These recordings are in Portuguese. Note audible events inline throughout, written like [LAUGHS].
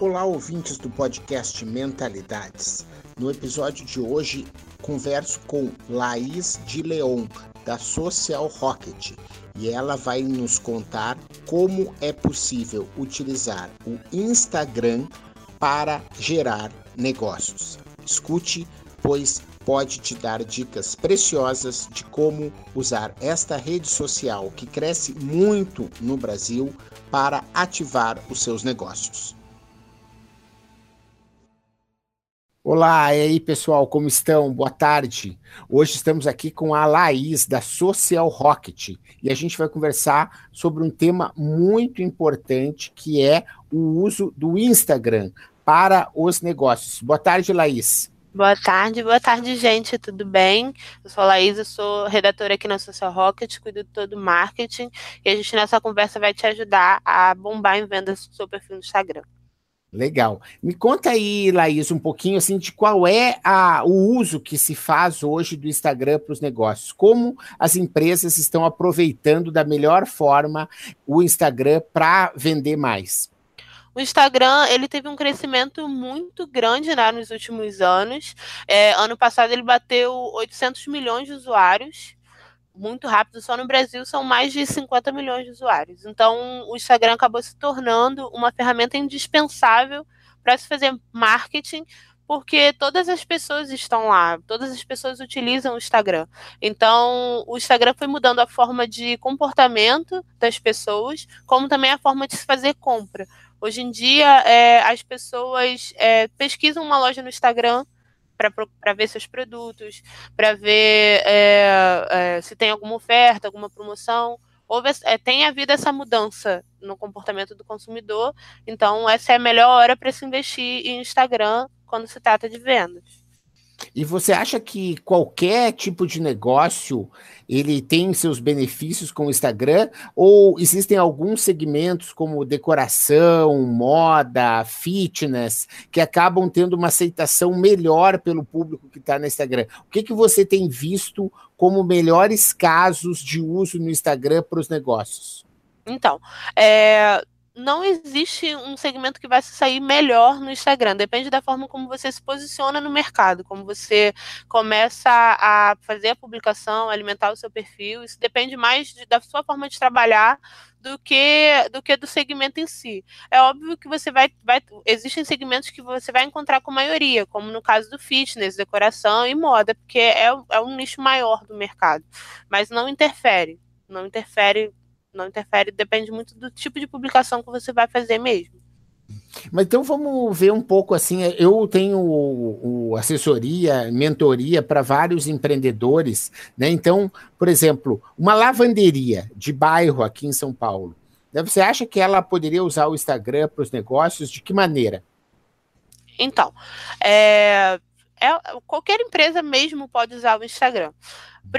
Olá, ouvintes do podcast Mentalidades. No episódio de hoje, converso com Laís de Leon, da Social Rocket, e ela vai nos contar como é possível utilizar o Instagram para gerar negócios. Escute, pois pode te dar dicas preciosas de como usar esta rede social que cresce muito no Brasil para ativar os seus negócios. Olá, e aí pessoal, como estão? Boa tarde. Hoje estamos aqui com a Laís da Social Rocket e a gente vai conversar sobre um tema muito importante que é o uso do Instagram para os negócios. Boa tarde, Laís. Boa tarde, boa tarde, gente, tudo bem? Eu sou a Laís, eu sou redatora aqui na Social Rocket, cuido de todo o marketing e a gente nessa conversa vai te ajudar a bombar em vendas do seu perfil no Instagram. Legal. Me conta aí, Laís, um pouquinho assim de qual é a, o uso que se faz hoje do Instagram para os negócios. Como as empresas estão aproveitando da melhor forma o Instagram para vender mais? O Instagram ele teve um crescimento muito grande né, nos últimos anos. É, ano passado ele bateu 800 milhões de usuários muito rápido, só no Brasil são mais de 50 milhões de usuários. Então, o Instagram acabou se tornando uma ferramenta indispensável para se fazer marketing, porque todas as pessoas estão lá, todas as pessoas utilizam o Instagram. Então, o Instagram foi mudando a forma de comportamento das pessoas, como também a forma de se fazer compra. Hoje em dia, é, as pessoas é, pesquisam uma loja no Instagram para ver seus produtos, para ver é, é, se tem alguma oferta, alguma promoção. Houve, é, tem havido essa mudança no comportamento do consumidor, então essa é a melhor hora para se investir em Instagram quando se trata de vendas. E você acha que qualquer tipo de negócio ele tem seus benefícios com o Instagram? Ou existem alguns segmentos como decoração, moda, fitness, que acabam tendo uma aceitação melhor pelo público que está no Instagram? O que, que você tem visto como melhores casos de uso no Instagram para os negócios? Então, é, não existe um segmento que vai se sair melhor no Instagram. Depende da forma como você se posiciona no mercado, como você começa a fazer a publicação, alimentar o seu perfil. Isso depende mais de, da sua forma de trabalhar do que do que do segmento em si. É óbvio que você vai, vai existem segmentos que você vai encontrar com maioria, como no caso do fitness, decoração e moda, porque é, é um nicho maior do mercado, mas não interfere, não interfere não interfere, depende muito do tipo de publicação que você vai fazer mesmo. Mas então vamos ver um pouco assim. Eu tenho o, o assessoria, mentoria para vários empreendedores, né? Então, por exemplo, uma lavanderia de bairro aqui em São Paulo. Né? Você acha que ela poderia usar o Instagram para os negócios? De que maneira? Então, é, é, qualquer empresa mesmo pode usar o Instagram.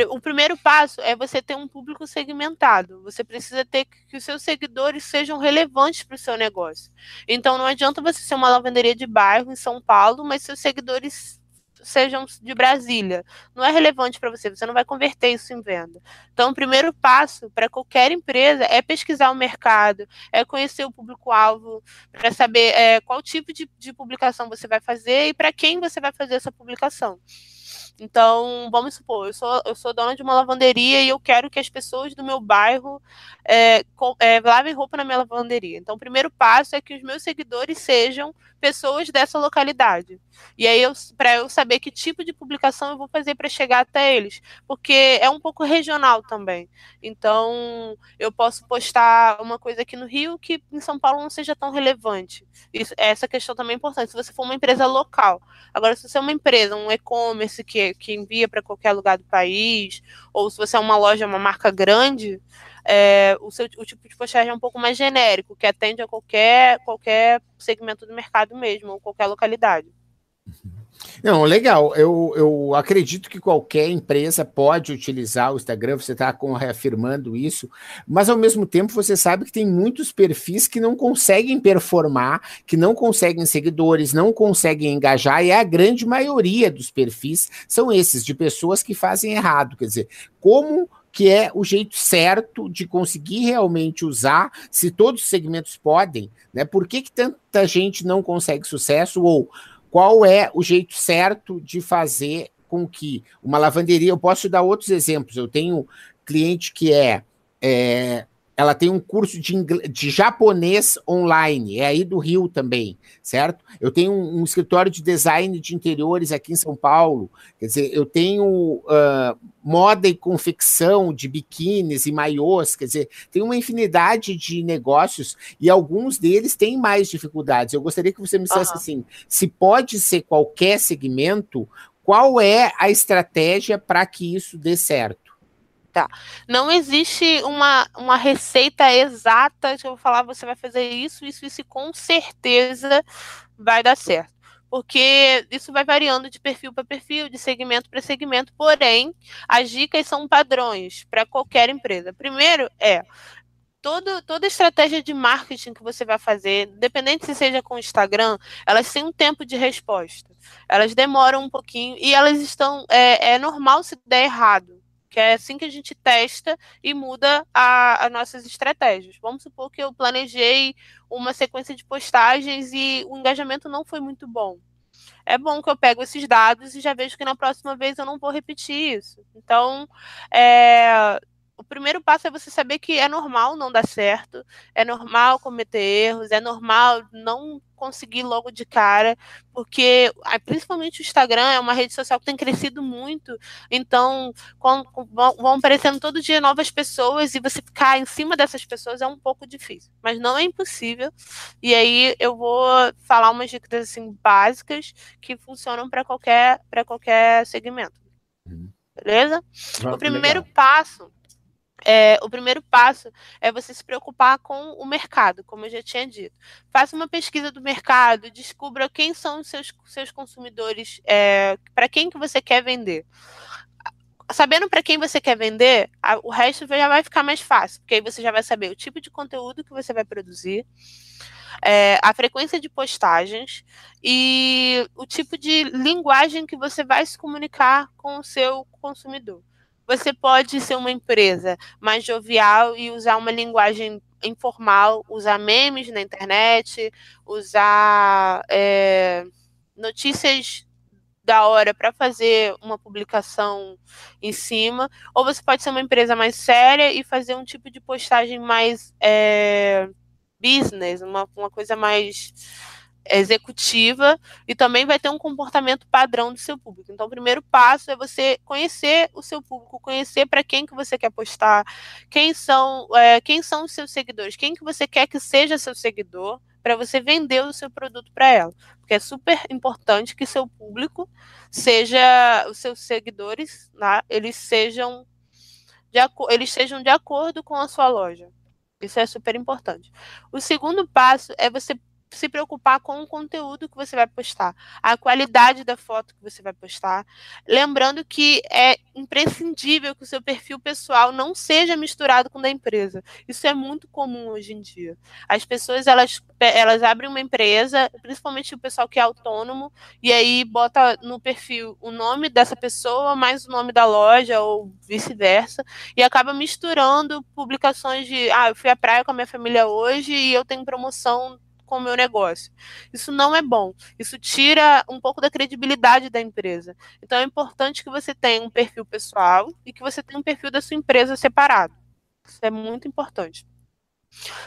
O primeiro passo é você ter um público segmentado. Você precisa ter que os seus seguidores sejam relevantes para o seu negócio. Então não adianta você ser uma lavanderia de bairro em São Paulo, mas seus seguidores sejam de Brasília. Não é relevante para você, você não vai converter isso em venda. Então, o primeiro passo para qualquer empresa é pesquisar o mercado, é conhecer o público-alvo, para saber é, qual tipo de, de publicação você vai fazer e para quem você vai fazer essa publicação. Então, vamos supor, eu sou, eu sou dona de uma lavanderia e eu quero que as pessoas do meu bairro é, com, é, lavem roupa na minha lavanderia. Então, o primeiro passo é que os meus seguidores sejam pessoas dessa localidade. E aí, para eu saber que tipo de publicação eu vou fazer para chegar até eles, porque é um pouco regional também. Então, eu posso postar uma coisa aqui no Rio que em São Paulo não seja tão relevante. Isso, essa questão também é importante. Se você for uma empresa local, agora se você é uma empresa, um e-commerce que, que envia para qualquer lugar do país, ou se você é uma loja, uma marca grande, é, o, seu, o tipo de postagem é um pouco mais genérico, que atende a qualquer, qualquer segmento do mercado mesmo, ou qualquer localidade. Não, legal. Eu, eu acredito que qualquer empresa pode utilizar o Instagram, você está reafirmando isso, mas ao mesmo tempo você sabe que tem muitos perfis que não conseguem performar, que não conseguem seguidores, não conseguem engajar, e a grande maioria dos perfis são esses, de pessoas que fazem errado. Quer dizer, como que é o jeito certo de conseguir realmente usar, se todos os segmentos podem, né? Por que, que tanta gente não consegue sucesso? Ou qual é o jeito certo de fazer com que uma lavanderia, eu posso dar outros exemplos, eu tenho cliente que é, é ela tem um curso de, de, japonês online, é aí do Rio também, certo? Eu tenho um, um, escritório de design de interiores aqui em São Paulo, quer dizer, eu tenho uh, moda e confecção de biquínis e maiôs, quer dizer, tem uma infinidade de negócios e alguns deles têm mais dificuldades. Eu gostaria que você me dissesse uhum. assim, se pode ser qualquer segmento, qual é a estratégia para que isso dê certo? Não existe uma, uma receita exata que eu vou falar, você vai fazer isso, isso, isso, e com certeza vai dar certo. Porque isso vai variando de perfil para perfil, de segmento para segmento, porém, as dicas são padrões para qualquer empresa. Primeiro é todo, toda estratégia de marketing que você vai fazer, independente se seja com o Instagram, elas têm um tempo de resposta. Elas demoram um pouquinho e elas estão. É, é normal se der errado que é assim que a gente testa e muda as nossas estratégias. Vamos supor que eu planejei uma sequência de postagens e o engajamento não foi muito bom. É bom que eu pego esses dados e já vejo que na próxima vez eu não vou repetir isso. Então, é, o primeiro passo é você saber que é normal não dar certo, é normal cometer erros, é normal não conseguir logo de cara, porque principalmente o Instagram é uma rede social que tem crescido muito, então quando, vão aparecendo todo dia novas pessoas e você ficar em cima dessas pessoas é um pouco difícil, mas não é impossível. E aí eu vou falar umas dicas assim básicas que funcionam para qualquer para qualquer segmento. Uhum. Beleza? o primeiro legal. passo é, o primeiro passo é você se preocupar com o mercado, como eu já tinha dito. Faça uma pesquisa do mercado, descubra quem são os seus, seus consumidores, é, para quem que você quer vender. Sabendo para quem você quer vender, a, o resto já vai ficar mais fácil, porque aí você já vai saber o tipo de conteúdo que você vai produzir, é, a frequência de postagens e o tipo de linguagem que você vai se comunicar com o seu consumidor. Você pode ser uma empresa mais jovial e usar uma linguagem informal, usar memes na internet, usar é, notícias da hora para fazer uma publicação em cima, ou você pode ser uma empresa mais séria e fazer um tipo de postagem mais é, business, uma, uma coisa mais executiva e também vai ter um comportamento padrão do seu público. Então, o primeiro passo é você conhecer o seu público, conhecer para quem que você quer postar, quem são, é, quem são os seus seguidores, quem que você quer que seja seu seguidor, para você vender o seu produto para ela. Porque é super importante que seu público seja, os seus seguidores, né, eles sejam de, eles sejam de acordo com a sua loja. Isso é super importante. O segundo passo é você se preocupar com o conteúdo que você vai postar, a qualidade da foto que você vai postar. Lembrando que é imprescindível que o seu perfil pessoal não seja misturado com o da empresa. Isso é muito comum hoje em dia. As pessoas elas, elas abrem uma empresa, principalmente o pessoal que é autônomo, e aí bota no perfil o nome dessa pessoa mais o nome da loja ou vice-versa, e acaba misturando publicações de ah, eu fui à praia com a minha família hoje e eu tenho promoção com o meu negócio. Isso não é bom. Isso tira um pouco da credibilidade da empresa. Então é importante que você tenha um perfil pessoal e que você tenha um perfil da sua empresa separado. Isso é muito importante.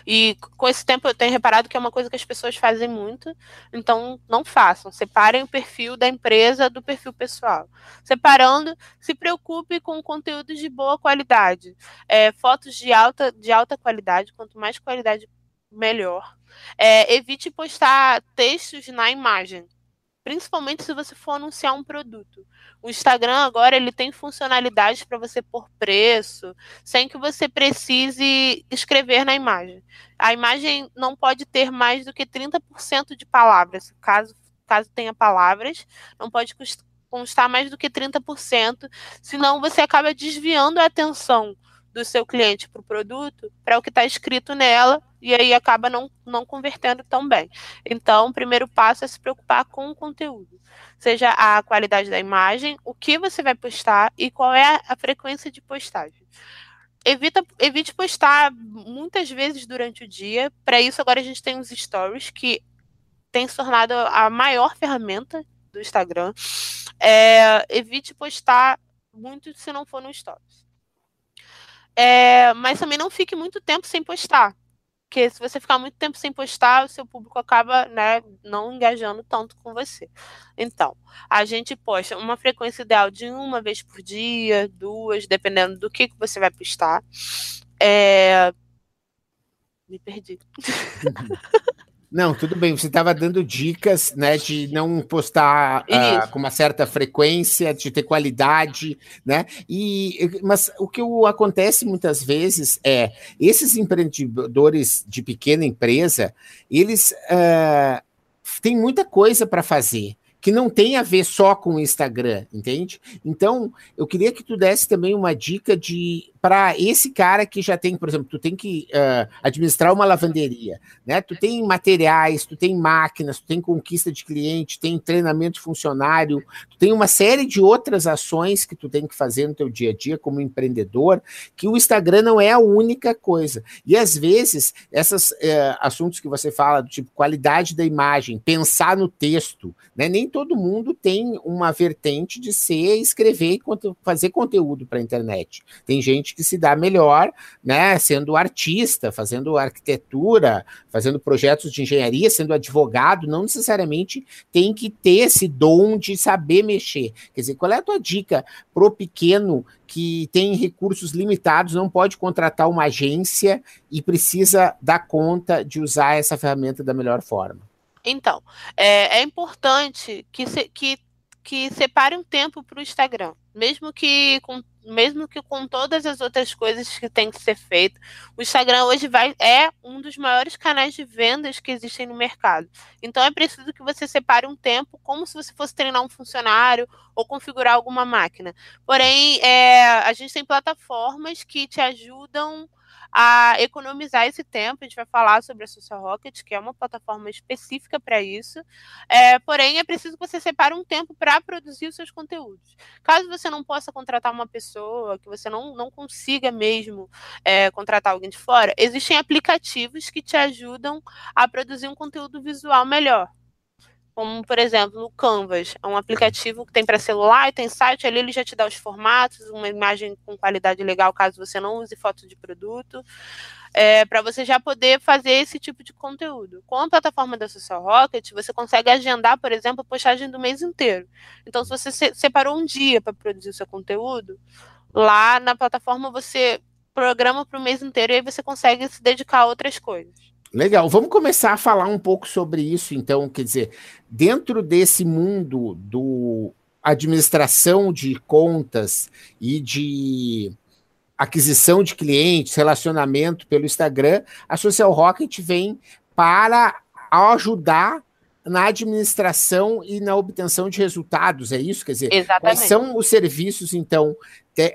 E com esse tempo eu tenho reparado que é uma coisa que as pessoas fazem muito, então não façam. Separem o perfil da empresa do perfil pessoal. Separando, se preocupe com conteúdos de boa qualidade. É, fotos de alta, de alta qualidade, quanto mais qualidade, melhor. É, evite postar textos na imagem, principalmente se você for anunciar um produto. O Instagram agora ele tem funcionalidades para você pôr preço, sem que você precise escrever na imagem. A imagem não pode ter mais do que 30% de palavras, caso caso tenha palavras, não pode constar mais do que 30%, senão você acaba desviando a atenção do seu cliente para o produto, para o que está escrito nela e aí acaba não, não convertendo tão bem. Então, o primeiro passo é se preocupar com o conteúdo, seja a qualidade da imagem, o que você vai postar e qual é a frequência de postagem. Evita, evite postar muitas vezes durante o dia. Para isso, agora a gente tem os stories, que tem se tornado a maior ferramenta do Instagram. É, evite postar muito se não for no Stories. É, mas também não fique muito tempo sem postar. Porque se você ficar muito tempo sem postar, o seu público acaba né, não engajando tanto com você. Então, a gente posta uma frequência ideal de uma vez por dia, duas, dependendo do que, que você vai postar. É... Me perdi. [LAUGHS] Não, tudo bem. Você estava dando dicas, né, de não postar uh, com uma certa frequência, de ter qualidade, né? E mas o que acontece muitas vezes é esses empreendedores de pequena empresa, eles uh, têm muita coisa para fazer que não tem a ver só com o Instagram, entende? Então, eu queria que tu desse também uma dica de para esse cara que já tem, por exemplo, tu tem que uh, administrar uma lavanderia, né? Tu tem materiais, tu tem máquinas, tu tem conquista de cliente, tem treinamento funcionário, tu tem uma série de outras ações que tu tem que fazer no teu dia a dia como empreendedor, que o Instagram não é a única coisa. E às vezes, esses uh, assuntos que você fala, do tipo qualidade da imagem, pensar no texto, né? Nem todo mundo tem uma vertente de ser escrever e fazer conteúdo para a internet. Tem gente gente que se dá melhor, né, sendo artista, fazendo arquitetura, fazendo projetos de engenharia, sendo advogado, não necessariamente tem que ter esse dom de saber mexer. Quer dizer, qual é a tua dica pro pequeno que tem recursos limitados, não pode contratar uma agência e precisa dar conta de usar essa ferramenta da melhor forma? Então, é, é importante que, se, que, que separe um tempo para o Instagram, mesmo que com mesmo que com todas as outras coisas que tem que ser feito, o Instagram hoje vai, é um dos maiores canais de vendas que existem no mercado. Então é preciso que você separe um tempo, como se você fosse treinar um funcionário ou configurar alguma máquina. Porém, é, a gente tem plataformas que te ajudam a economizar esse tempo. A gente vai falar sobre a Social Rocket, que é uma plataforma específica para isso. É, porém, é preciso que você separe um tempo para produzir os seus conteúdos. Caso você não possa contratar uma pessoa, que você não, não consiga mesmo é, contratar alguém de fora, existem aplicativos que te ajudam a produzir um conteúdo visual melhor como por exemplo o Canvas, é um aplicativo que tem para celular e tem site, ali ele já te dá os formatos, uma imagem com qualidade legal caso você não use foto de produto, é, para você já poder fazer esse tipo de conteúdo. Com a plataforma da Social Rocket, você consegue agendar, por exemplo, a postagem do mês inteiro. Então, se você separou um dia para produzir o seu conteúdo, lá na plataforma você programa para o mês inteiro e aí você consegue se dedicar a outras coisas. Legal, vamos começar a falar um pouco sobre isso, então, quer dizer, dentro desse mundo do administração de contas e de aquisição de clientes, relacionamento pelo Instagram, a Social Rocket vem para ajudar na administração e na obtenção de resultados, é isso? Quer dizer, Exatamente. quais são os serviços, então,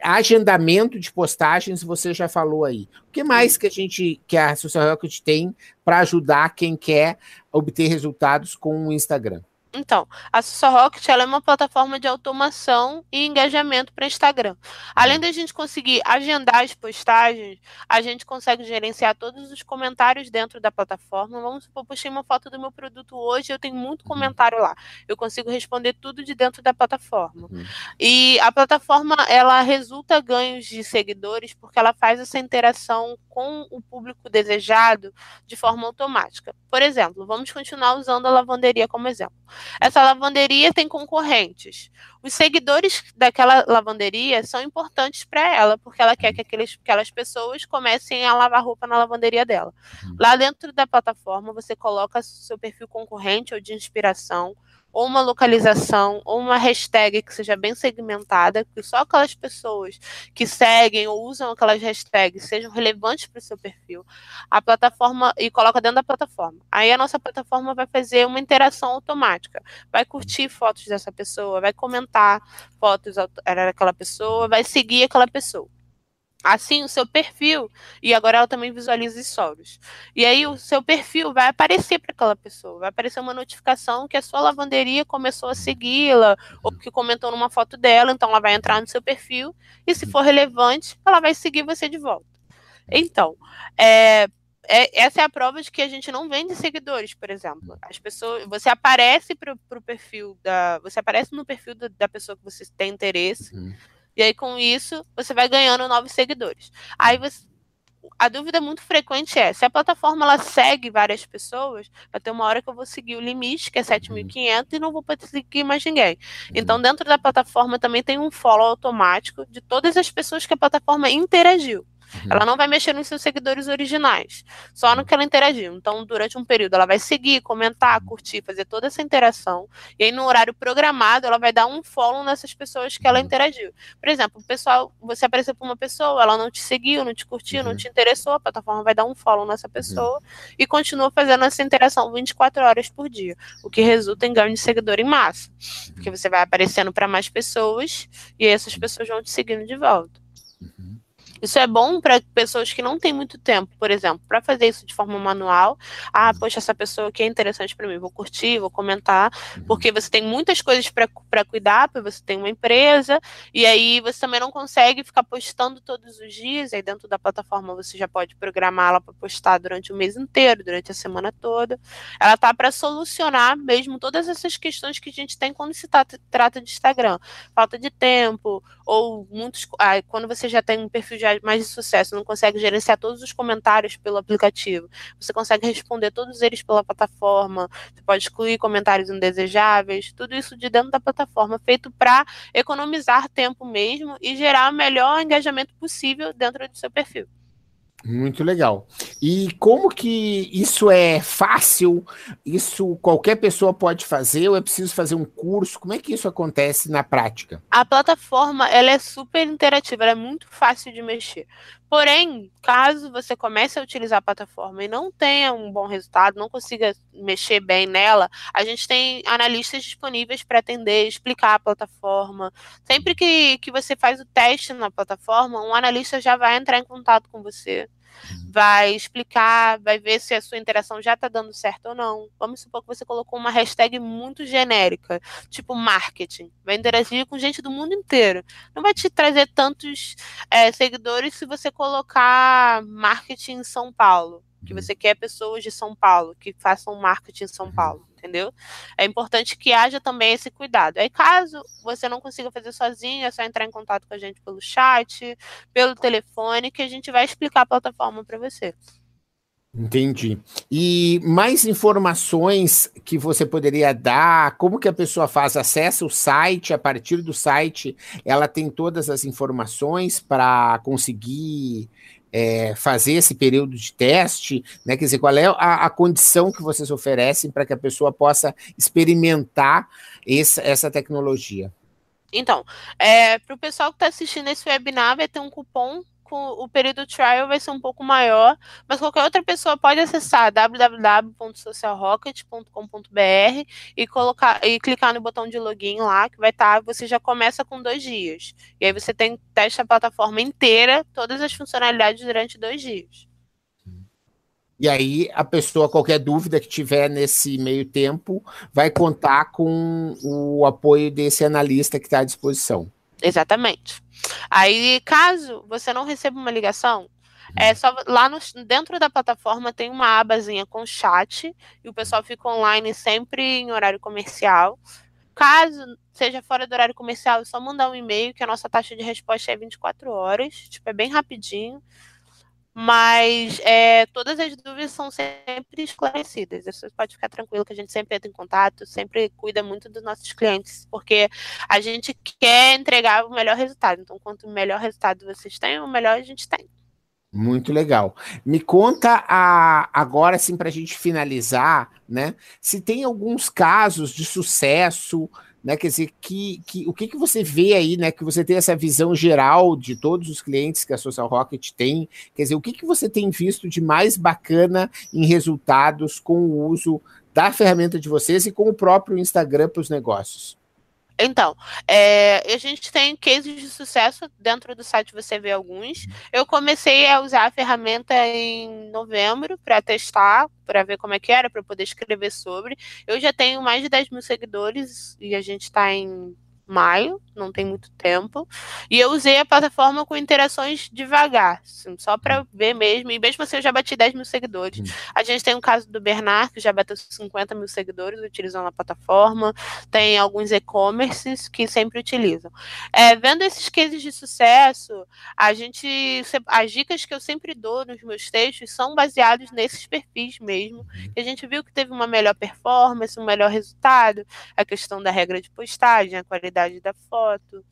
agendamento de postagens, você já falou aí. O que mais que a gente, que a Social Rocket tem para ajudar quem quer obter resultados com o Instagram? Então, a Social Rocket é uma plataforma de automação e engajamento para Instagram. Além da gente conseguir agendar as postagens, a gente consegue gerenciar todos os comentários dentro da plataforma. Vamos supor, postei uma foto do meu produto hoje, eu tenho muito uhum. comentário lá. Eu consigo responder tudo de dentro da plataforma. Uhum. E a plataforma ela resulta ganhos de seguidores porque ela faz essa interação com o público desejado de forma automática. Por exemplo, vamos continuar usando a lavanderia como exemplo. Essa lavanderia tem concorrentes. Os seguidores daquela lavanderia são importantes para ela, porque ela quer que aqueles, aquelas pessoas comecem a lavar roupa na lavanderia dela. Uhum. Lá dentro da plataforma, você coloca seu perfil concorrente ou de inspiração, ou uma localização, ou uma hashtag que seja bem segmentada, que só aquelas pessoas que seguem ou usam aquelas hashtags sejam relevantes para o seu perfil, a plataforma e coloca dentro da plataforma. Aí a nossa plataforma vai fazer uma interação automática, vai curtir fotos dessa pessoa, vai comentar fotos daquela pessoa, vai seguir aquela pessoa. Assim, o seu perfil, e agora ela também visualiza stories. E aí, o seu perfil vai aparecer para aquela pessoa, vai aparecer uma notificação que a sua lavanderia começou a segui-la, ou que comentou numa foto dela, então ela vai entrar no seu perfil, e se for relevante, ela vai seguir você de volta. Então, é, é, essa é a prova de que a gente não vende seguidores, por exemplo. As pessoas, você aparece para o perfil da, você aparece no perfil da, da, pessoa que você tem interesse. Uhum. E aí com isso você vai ganhando novos seguidores. Aí você, a dúvida muito frequente é: se a plataforma ela segue várias pessoas, vai ter uma hora que eu vou seguir o limite, que é 7.500, uhum. e não vou poder seguir mais ninguém. Então, dentro da plataforma também tem um follow automático de todas as pessoas que a plataforma interagiu. Uhum. Ela não vai mexer nos seus seguidores originais, só no que ela interagiu. Então, durante um período, ela vai seguir, comentar, curtir, fazer toda essa interação. E aí, no horário programado, ela vai dar um follow nessas pessoas que ela uhum. interagiu. Por exemplo, o pessoal, você apareceu para uma pessoa, ela não te seguiu, não te curtiu, uhum. não te interessou, a plataforma vai dar um follow nessa pessoa uhum. e continua fazendo essa interação 24 horas por dia, o que resulta em ganho de seguidor em massa. Porque você vai aparecendo para mais pessoas e essas pessoas vão te seguindo de volta. Isso é bom para pessoas que não têm muito tempo, por exemplo, para fazer isso de forma manual. Ah, poxa, essa pessoa aqui é interessante para mim, vou curtir, vou comentar, uhum. porque você tem muitas coisas para cuidar, porque você tem uma empresa, e aí você também não consegue ficar postando todos os dias. Aí dentro da plataforma você já pode programá-la para postar durante o mês inteiro, durante a semana toda. Ela tá para solucionar mesmo todas essas questões que a gente tem quando se trata de Instagram, falta de tempo ou muitos, ah, quando você já tem um perfil de mais de sucesso, não consegue gerenciar todos os comentários pelo aplicativo. Você consegue responder todos eles pela plataforma. Você pode excluir comentários indesejáveis. Tudo isso de dentro da plataforma, feito para economizar tempo mesmo e gerar o melhor engajamento possível dentro do seu perfil. Muito legal. E como que isso é fácil? Isso qualquer pessoa pode fazer ou é preciso fazer um curso? Como é que isso acontece na prática? A plataforma ela é super interativa, ela é muito fácil de mexer. Porém, caso você comece a utilizar a plataforma e não tenha um bom resultado, não consiga mexer bem nela, a gente tem analistas disponíveis para atender, explicar a plataforma. Sempre que, que você faz o teste na plataforma, um analista já vai entrar em contato com você vai explicar, vai ver se a sua interação já está dando certo ou não. Vamos supor que você colocou uma hashtag muito genérica, tipo marketing. Vai interagir com gente do mundo inteiro. Não vai te trazer tantos é, seguidores se você colocar marketing em São Paulo. Que uhum. você quer pessoas de São Paulo que façam marketing em São uhum. Paulo entendeu? É importante que haja também esse cuidado. Aí, caso você não consiga fazer sozinho, é só entrar em contato com a gente pelo chat, pelo telefone, que a gente vai explicar a plataforma para você. Entendi. E mais informações que você poderia dar? Como que a pessoa faz? Acessa o site, a partir do site ela tem todas as informações para conseguir é, fazer esse período de teste, né? Quer dizer, qual é a, a condição que vocês oferecem para que a pessoa possa experimentar essa, tecnologia? Então, é, para o pessoal que está assistindo esse webinar, vai ter um cupom com o período trial vai ser um pouco maior, mas qualquer outra pessoa pode acessar www.socialrocket.com.br e colocar e clicar no botão de login lá, que vai estar, tá, você já começa com dois dias. E aí você tem teste a plataforma inteira, todas as funcionalidades durante dois dias. E aí a pessoa, qualquer dúvida que tiver nesse meio tempo, vai contar com o apoio desse analista que está à disposição. Exatamente. Aí, caso você não receba uma ligação, é só lá no, dentro da plataforma tem uma abazinha com chat e o pessoal fica online sempre em horário comercial. Caso seja fora do horário comercial, é só mandar um e-mail que a nossa taxa de resposta é 24 horas, tipo, é bem rapidinho. Mas é, todas as dúvidas são sempre esclarecidas. Você pode ficar tranquilo que a gente sempre entra em contato, sempre cuida muito dos nossos clientes, porque a gente quer entregar o melhor resultado. Então, quanto melhor resultado vocês têm, o melhor a gente tem. Muito legal. Me conta a, agora, assim, para a gente finalizar, né? Se tem alguns casos de sucesso né? Quer dizer, que, que, o que, que você vê aí, né? Que você tem essa visão geral de todos os clientes que a Social Rocket tem. Quer dizer, o que, que você tem visto de mais bacana em resultados com o uso da ferramenta de vocês e com o próprio Instagram para os negócios? Então, é, a gente tem cases de sucesso dentro do site, você vê alguns. Eu comecei a usar a ferramenta em novembro para testar, para ver como é que era, para poder escrever sobre. Eu já tenho mais de 10 mil seguidores e a gente está em maio, não tem muito tempo. E eu usei a plataforma com interações devagar, assim, só para ver mesmo. E mesmo assim eu já bati 10 mil seguidores. Hum. A gente tem o um caso do Bernard, que já bateu 50 mil seguidores utilizando a plataforma. Tem alguns e-commerces que sempre utilizam. É, vendo esses cases de sucesso, a gente. As dicas que eu sempre dou nos meus textos são baseados nesses perfis mesmo. Uhum. Que a gente viu que teve uma melhor performance, um melhor resultado, a questão da regra de postagem, a qualidade da foto foto,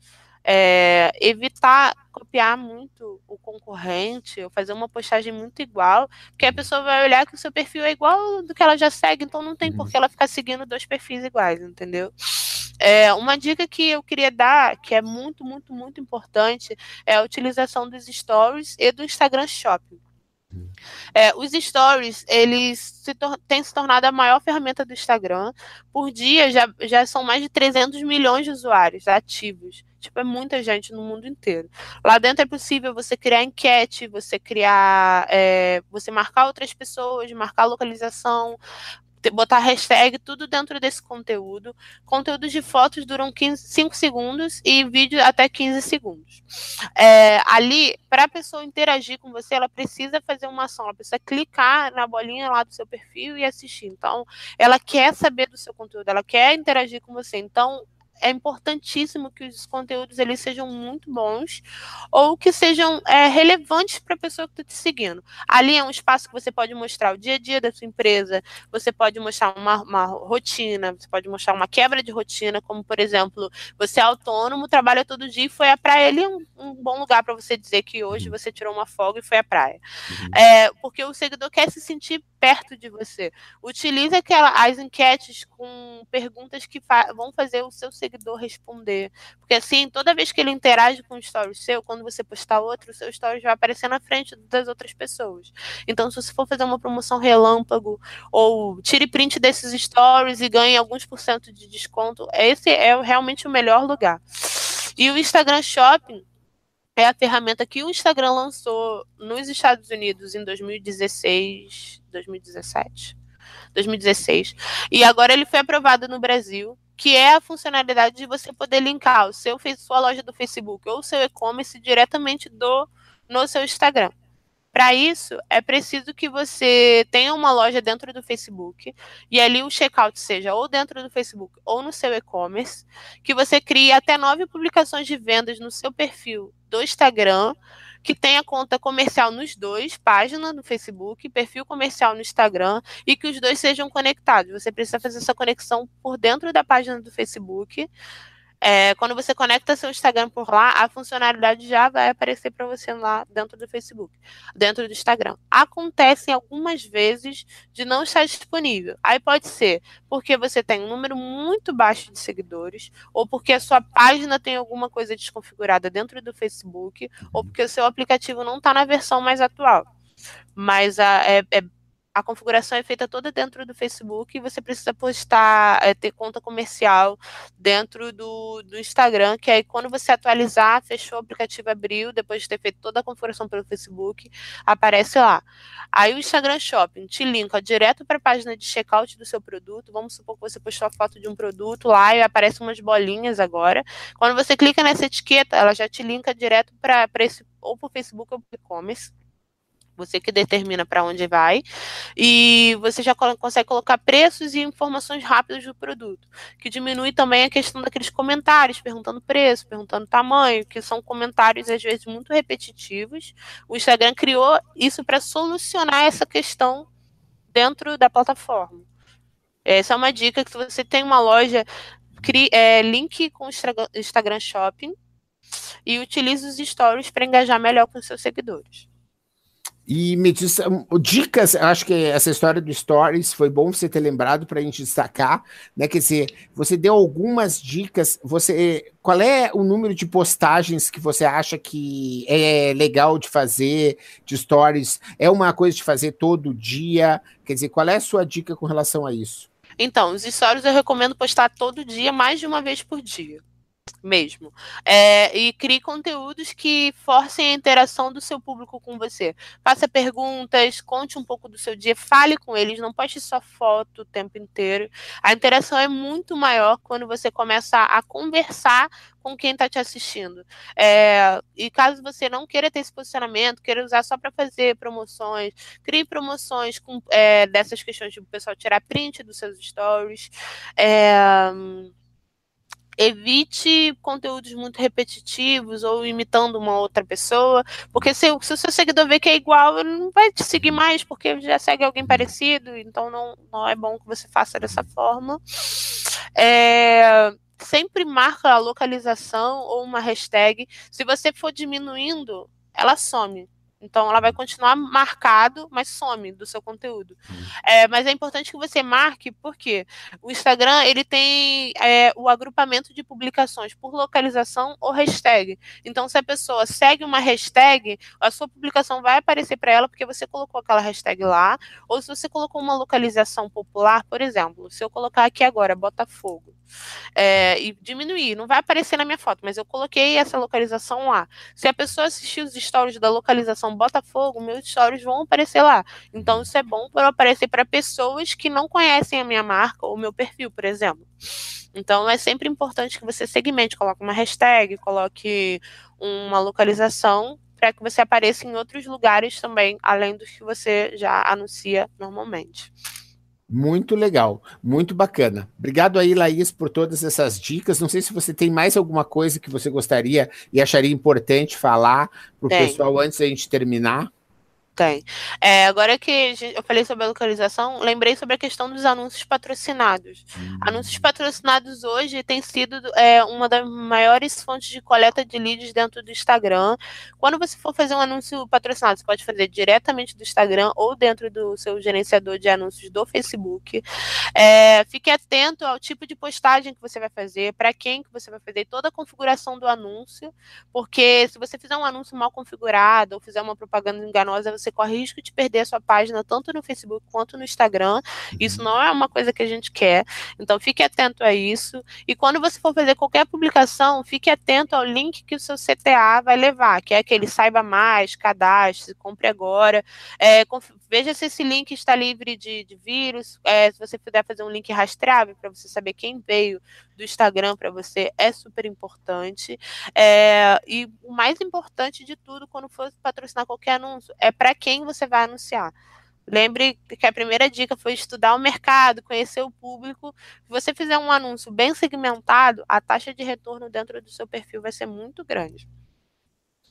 é, evitar copiar muito o concorrente, ou fazer uma postagem muito igual, porque a pessoa vai olhar que o seu perfil é igual do que ela já segue, então não tem por que ela ficar seguindo dois perfis iguais, entendeu? É, uma dica que eu queria dar, que é muito, muito, muito importante, é a utilização dos stories e do Instagram Shopping. É, os stories, eles se têm se tornado a maior ferramenta do Instagram. Por dia, já, já são mais de 300 milhões de usuários ativos. Tipo, é muita gente no mundo inteiro. Lá dentro é possível você criar enquete, você criar, é, você marcar outras pessoas, marcar localização, botar hashtag, tudo dentro desse conteúdo. Conteúdos de fotos duram 15, 5 segundos e vídeo até 15 segundos. É, ali, para a pessoa interagir com você, ela precisa fazer uma ação, ela precisa clicar na bolinha lá do seu perfil e assistir. Então, ela quer saber do seu conteúdo, ela quer interagir com você. Então, é importantíssimo que os conteúdos eles sejam muito bons ou que sejam é, relevantes para a pessoa que está te seguindo. Ali é um espaço que você pode mostrar o dia a dia da sua empresa, você pode mostrar uma, uma rotina, você pode mostrar uma quebra de rotina, como por exemplo, você é autônomo, trabalha todo dia e foi à praia. Ali é um, um bom lugar para você dizer que hoje você tirou uma folga e foi à praia. Uhum. É, porque o seguidor quer se sentir perto de você. Utilize aquela, as enquetes com perguntas que fa vão fazer o seu seguidor responder. Porque assim, toda vez que ele interage com o story seu, quando você postar outro, o seu story vai aparecer na frente das outras pessoas. Então, se você for fazer uma promoção relâmpago, ou tire print desses stories e ganhe alguns por cento de desconto, esse é realmente o melhor lugar. E o Instagram Shopping é a ferramenta que o Instagram lançou nos Estados Unidos em 2016, 2017, 2016. E agora ele foi aprovado no Brasil, que é a funcionalidade de você poder linkar o seu sua loja do Facebook ou o seu e-commerce diretamente do no seu Instagram. Para isso, é preciso que você tenha uma loja dentro do Facebook e ali o checkout seja ou dentro do Facebook ou no seu e-commerce, que você crie até nove publicações de vendas no seu perfil do Instagram, que tenha conta comercial nos dois, página no Facebook, perfil comercial no Instagram, e que os dois sejam conectados. Você precisa fazer essa conexão por dentro da página do Facebook é, quando você conecta seu Instagram por lá, a funcionalidade já vai aparecer para você lá dentro do Facebook, dentro do Instagram. Acontece algumas vezes de não estar disponível. Aí pode ser porque você tem um número muito baixo de seguidores, ou porque a sua página tem alguma coisa desconfigurada dentro do Facebook, ou porque o seu aplicativo não está na versão mais atual. Mas a, é, é a configuração é feita toda dentro do Facebook e você precisa postar, é, ter conta comercial dentro do, do Instagram, que aí quando você atualizar, fechou o aplicativo, abriu, depois de ter feito toda a configuração pelo Facebook, aparece lá. Aí o Instagram Shopping te linka direto para a página de checkout do seu produto. Vamos supor que você postou a foto de um produto lá e aparece umas bolinhas agora. Quando você clica nessa etiqueta, ela já te linka direto para esse ou para o Facebook ou para o e-commerce você que determina para onde vai, e você já consegue colocar preços e informações rápidas do produto, que diminui também a questão daqueles comentários, perguntando preço, perguntando tamanho, que são comentários às vezes muito repetitivos. O Instagram criou isso para solucionar essa questão dentro da plataforma. Essa é uma dica que se você tem uma loja, crie, é, link com o Instagram Shopping e utilize os stories para engajar melhor com seus seguidores. E me diz, dicas, acho que essa história do Stories foi bom você ter lembrado para a gente destacar, né? Quer dizer, você deu algumas dicas. Você, qual é o número de postagens que você acha que é legal de fazer de Stories? É uma coisa de fazer todo dia? Quer dizer, qual é a sua dica com relação a isso? Então, os stories eu recomendo postar todo dia, mais de uma vez por dia mesmo. É, e crie conteúdos que forcem a interação do seu público com você. Faça perguntas, conte um pouco do seu dia, fale com eles, não poste só foto o tempo inteiro. A interação é muito maior quando você começa a conversar com quem está te assistindo. É, e caso você não queira ter esse posicionamento, queira usar só para fazer promoções, crie promoções com é, dessas questões de o pessoal tirar print dos seus stories. É, evite conteúdos muito repetitivos ou imitando uma outra pessoa, porque se, se, o seu seguidor vê que é igual, ele não vai te seguir mais, porque já segue alguém parecido, então não, não é bom que você faça dessa forma. É, sempre marca a localização ou uma hashtag. Se você for diminuindo, ela some. Então, ela vai continuar marcado, mas some do seu conteúdo. Uhum. É, mas é importante que você marque, porque o Instagram ele tem é, o agrupamento de publicações por localização ou hashtag. Então, se a pessoa segue uma hashtag, a sua publicação vai aparecer para ela porque você colocou aquela hashtag lá. Ou se você colocou uma localização popular, por exemplo, se eu colocar aqui agora Botafogo é, e diminuir, não vai aparecer na minha foto, mas eu coloquei essa localização lá. Se a pessoa assistir os stories da localização Botafogo, meus stories vão aparecer lá. Então isso é bom para aparecer para pessoas que não conhecem a minha marca ou o meu perfil, por exemplo. Então é sempre importante que você segmente, coloque uma hashtag, coloque uma localização para que você apareça em outros lugares também, além dos que você já anuncia normalmente. Muito legal, muito bacana. Obrigado aí, Laís, por todas essas dicas. Não sei se você tem mais alguma coisa que você gostaria e acharia importante falar para o pessoal antes da gente terminar. Tem. É, agora que eu falei sobre a localização, lembrei sobre a questão dos anúncios patrocinados. Hum. Anúncios patrocinados hoje tem sido é, uma das maiores fontes de coleta de leads dentro do Instagram. Quando você for fazer um anúncio patrocinado, você pode fazer diretamente do Instagram ou dentro do seu gerenciador de anúncios do Facebook. É, fique atento ao tipo de postagem que você vai fazer, para quem que você vai fazer, toda a configuração do anúncio, porque se você fizer um anúncio mal configurado ou fizer uma propaganda enganosa, você você corre risco de perder a sua página tanto no Facebook quanto no Instagram. Isso uhum. não é uma coisa que a gente quer. Então fique atento a isso. E quando você for fazer qualquer publicação, fique atento ao link que o seu CTA vai levar, que é aquele saiba mais, cadastre, compre agora. É, veja se esse link está livre de, de vírus. É, se você puder fazer um link rastreável para você saber quem veio do Instagram para você, é super importante. É, e o mais importante de tudo, quando for patrocinar qualquer anúncio, é para quem você vai anunciar. Lembre que a primeira dica foi estudar o mercado, conhecer o público. Se você fizer um anúncio bem segmentado, a taxa de retorno dentro do seu perfil vai ser muito grande.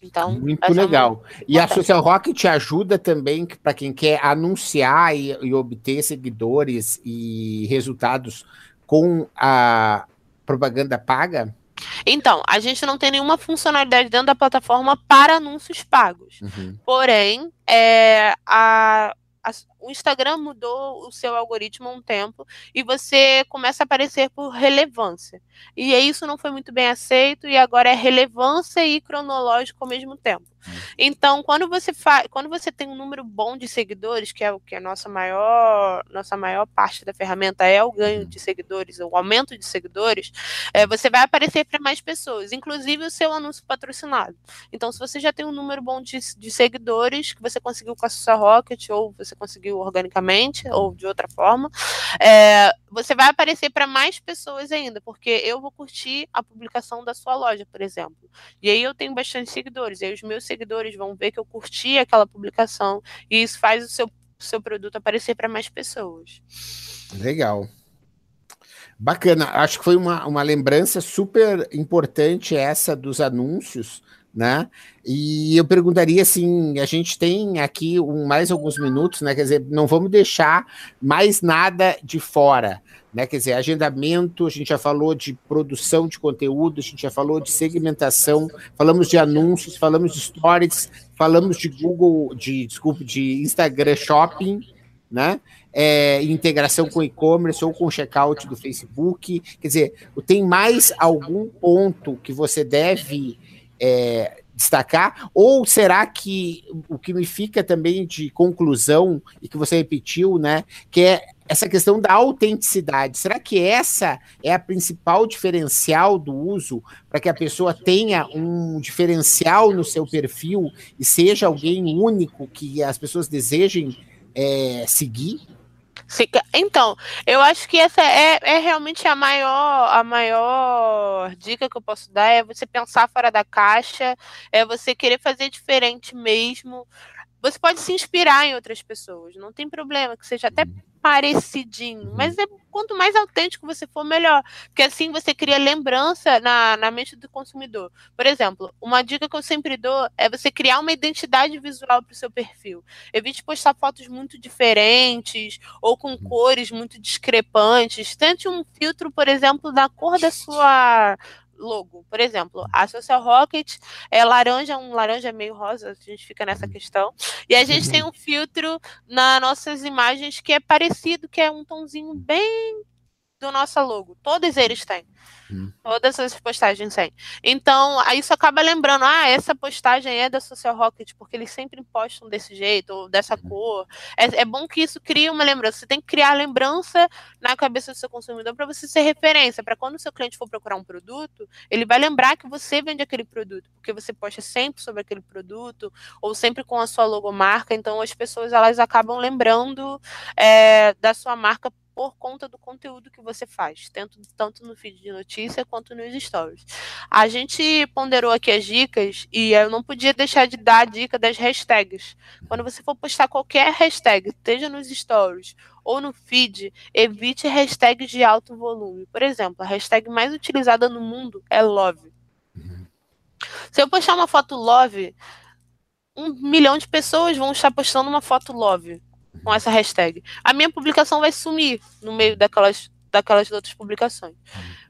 Então, muito legal. E a Social Rocket ajuda também para quem quer anunciar e, e, obter seguidores e resultados com a propaganda paga? Então, a gente não tem nenhuma funcionalidade dentro da plataforma para anúncios pagos. Uhum. Porém, é, a, a, o Instagram mudou o seu algoritmo há um tempo e você começa a aparecer por relevância. E isso não foi muito bem aceito e agora é relevância e cronológico ao mesmo tempo. Hum. Então, quando você faz, quando você tem um número bom de seguidores, que é o que é a nossa maior, nossa maior parte da ferramenta é o ganho uhum. de seguidores, o aumento de seguidores, é, você vai aparecer para mais pessoas, inclusive o seu anúncio patrocinado. Então, se você já tem um número bom de, de seguidores que você conseguiu com a sua Rocket ou você conseguiu organicamente ou de outra forma, é, você vai aparecer para mais pessoas ainda, porque eu vou curtir a publicação da sua loja, por exemplo. E aí eu tenho bastante seguidores, e aí os meus seguidores vão ver que eu curti aquela publicação, e isso faz o seu, seu produto aparecer para mais pessoas. Legal. Bacana, acho que foi uma, uma lembrança super importante essa dos anúncios, né? E eu perguntaria assim, a gente tem aqui um, mais alguns minutos, né? Quer dizer, não vamos deixar mais nada de fora, né? Quer dizer, agendamento, a gente já falou de produção de conteúdo, a gente já falou de segmentação, falamos de anúncios, falamos de stories, falamos de Google, de desculpe, de Instagram Shopping, né? É, integração com e-commerce ou com checkout do Facebook. Quer dizer, tem mais algum ponto que você deve é, destacar? Ou será que o que me fica também de conclusão, e que você repetiu, né, que é essa questão da autenticidade. Será que essa é a principal diferencial do uso para que a pessoa tenha um diferencial no seu perfil e seja alguém único que as pessoas desejem é, seguir? Então, eu acho que essa é, é realmente a maior, a maior dica que eu posso dar é você pensar fora da caixa, é você querer fazer diferente mesmo. Você pode se inspirar em outras pessoas, não tem problema, que seja até parecidinho, mas é quanto mais autêntico você for, melhor. Porque assim você cria lembrança na, na mente do consumidor. Por exemplo, uma dica que eu sempre dou é você criar uma identidade visual para o seu perfil. Evite postar fotos muito diferentes ou com cores muito discrepantes. Tente um filtro, por exemplo, da cor da sua logo. Por exemplo, a Social Rocket é laranja, um laranja meio rosa, a gente fica nessa questão. E a gente tem um filtro nas nossas imagens que é parecido, que é um tonzinho bem do nosso logo. Todos eles têm. Hum. Todas as postagens têm. Então, aí isso acaba lembrando, ah, essa postagem é da Social Rocket, porque eles sempre postam desse jeito, ou dessa hum. cor. É, é bom que isso crie uma lembrança. Você tem que criar lembrança na cabeça do seu consumidor para você ser referência, para quando o seu cliente for procurar um produto, ele vai lembrar que você vende aquele produto, porque você posta sempre sobre aquele produto, ou sempre com a sua logomarca. Então, as pessoas elas acabam lembrando é, da sua marca por conta do conteúdo que você faz, tanto, tanto no feed de notícia quanto nos stories. A gente ponderou aqui as dicas e eu não podia deixar de dar a dica das hashtags. Quando você for postar qualquer hashtag, seja nos stories ou no feed, evite hashtags de alto volume. Por exemplo, a hashtag mais utilizada no mundo é love. Se eu postar uma foto love, um milhão de pessoas vão estar postando uma foto love com essa hashtag. A minha publicação vai sumir no meio daquelas, daquelas outras publicações.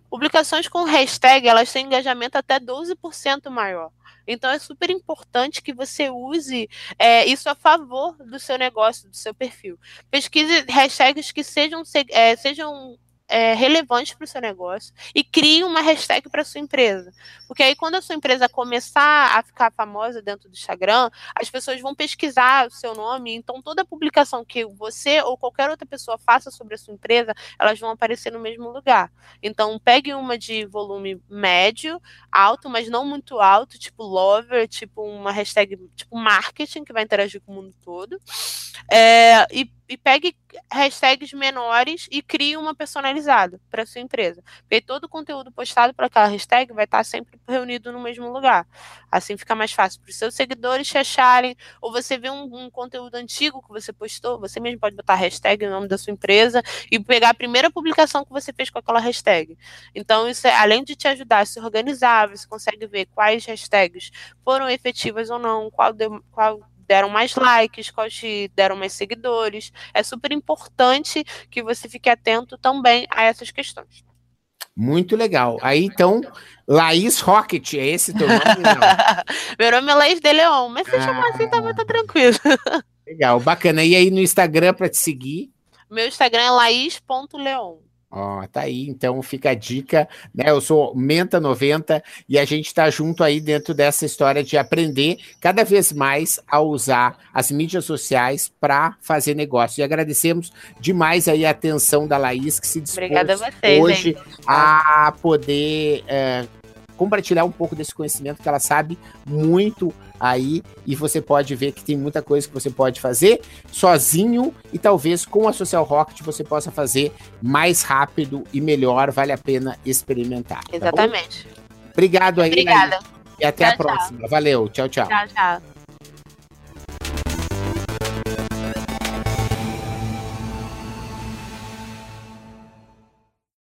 Publicações com hashtag, elas têm engajamento até 12% maior. Então é super importante que você use é, isso a favor do seu negócio, do seu perfil. Pesquise hashtags que sejam, é, sejam é, relevante para o seu negócio e crie uma hashtag para sua empresa. Porque aí, quando a sua empresa começar a ficar famosa dentro do Instagram, as pessoas vão pesquisar o seu nome. Então, toda publicação que você ou qualquer outra pessoa faça sobre a sua empresa, elas vão aparecer no mesmo lugar. Então, pegue uma de volume médio, alto, mas não muito alto, tipo lover, tipo uma hashtag tipo marketing, que vai interagir com o mundo todo. É, e e pegue hashtags menores e crie uma personalizada para sua empresa. Porque todo o conteúdo postado para aquela hashtag vai estar sempre reunido no mesmo lugar. Assim fica mais fácil para os seus seguidores te acharem, ou você vê um, um, conteúdo antigo que você postou, você mesmo pode botar hashtag no nome da sua empresa e pegar a primeira publicação que você fez com aquela hashtag. Então, isso é, além de te ajudar a se organizar, você consegue ver quais hashtags foram efetivas ou não, qual, deu, qual deram mais likes, quais deram mais seguidores. É super importante que você fique atento também a essas questões. Muito legal. Aí então, Laís Rocket, é esse teu nome? [LAUGHS] Meu nome é Laís de Leon, mas se ah, chamar assim também tá tranquilo. legal, bacana. E aí no Instagram para te seguir? Meu Instagram é laís.leon. Ó, oh, tá aí, então fica a dica, né? Eu sou Menta 90 e a gente está junto aí dentro dessa história de aprender cada vez mais a usar as mídias sociais para fazer negócio. E agradecemos demais aí a atenção da Laís que se dispôs vocês, hoje hein? a poder é, compartilhar um pouco desse conhecimento que ela sabe muito aí e você pode ver que tem muita coisa que você pode fazer sozinho e talvez com a Social Rocket você possa fazer mais rápido e melhor, vale a pena experimentar. Tá Exatamente. Tá Obrigado aí. Obrigada. E até tchau, a próxima. Tchau. Valeu. Tchau, tchau. Tchau, tchau.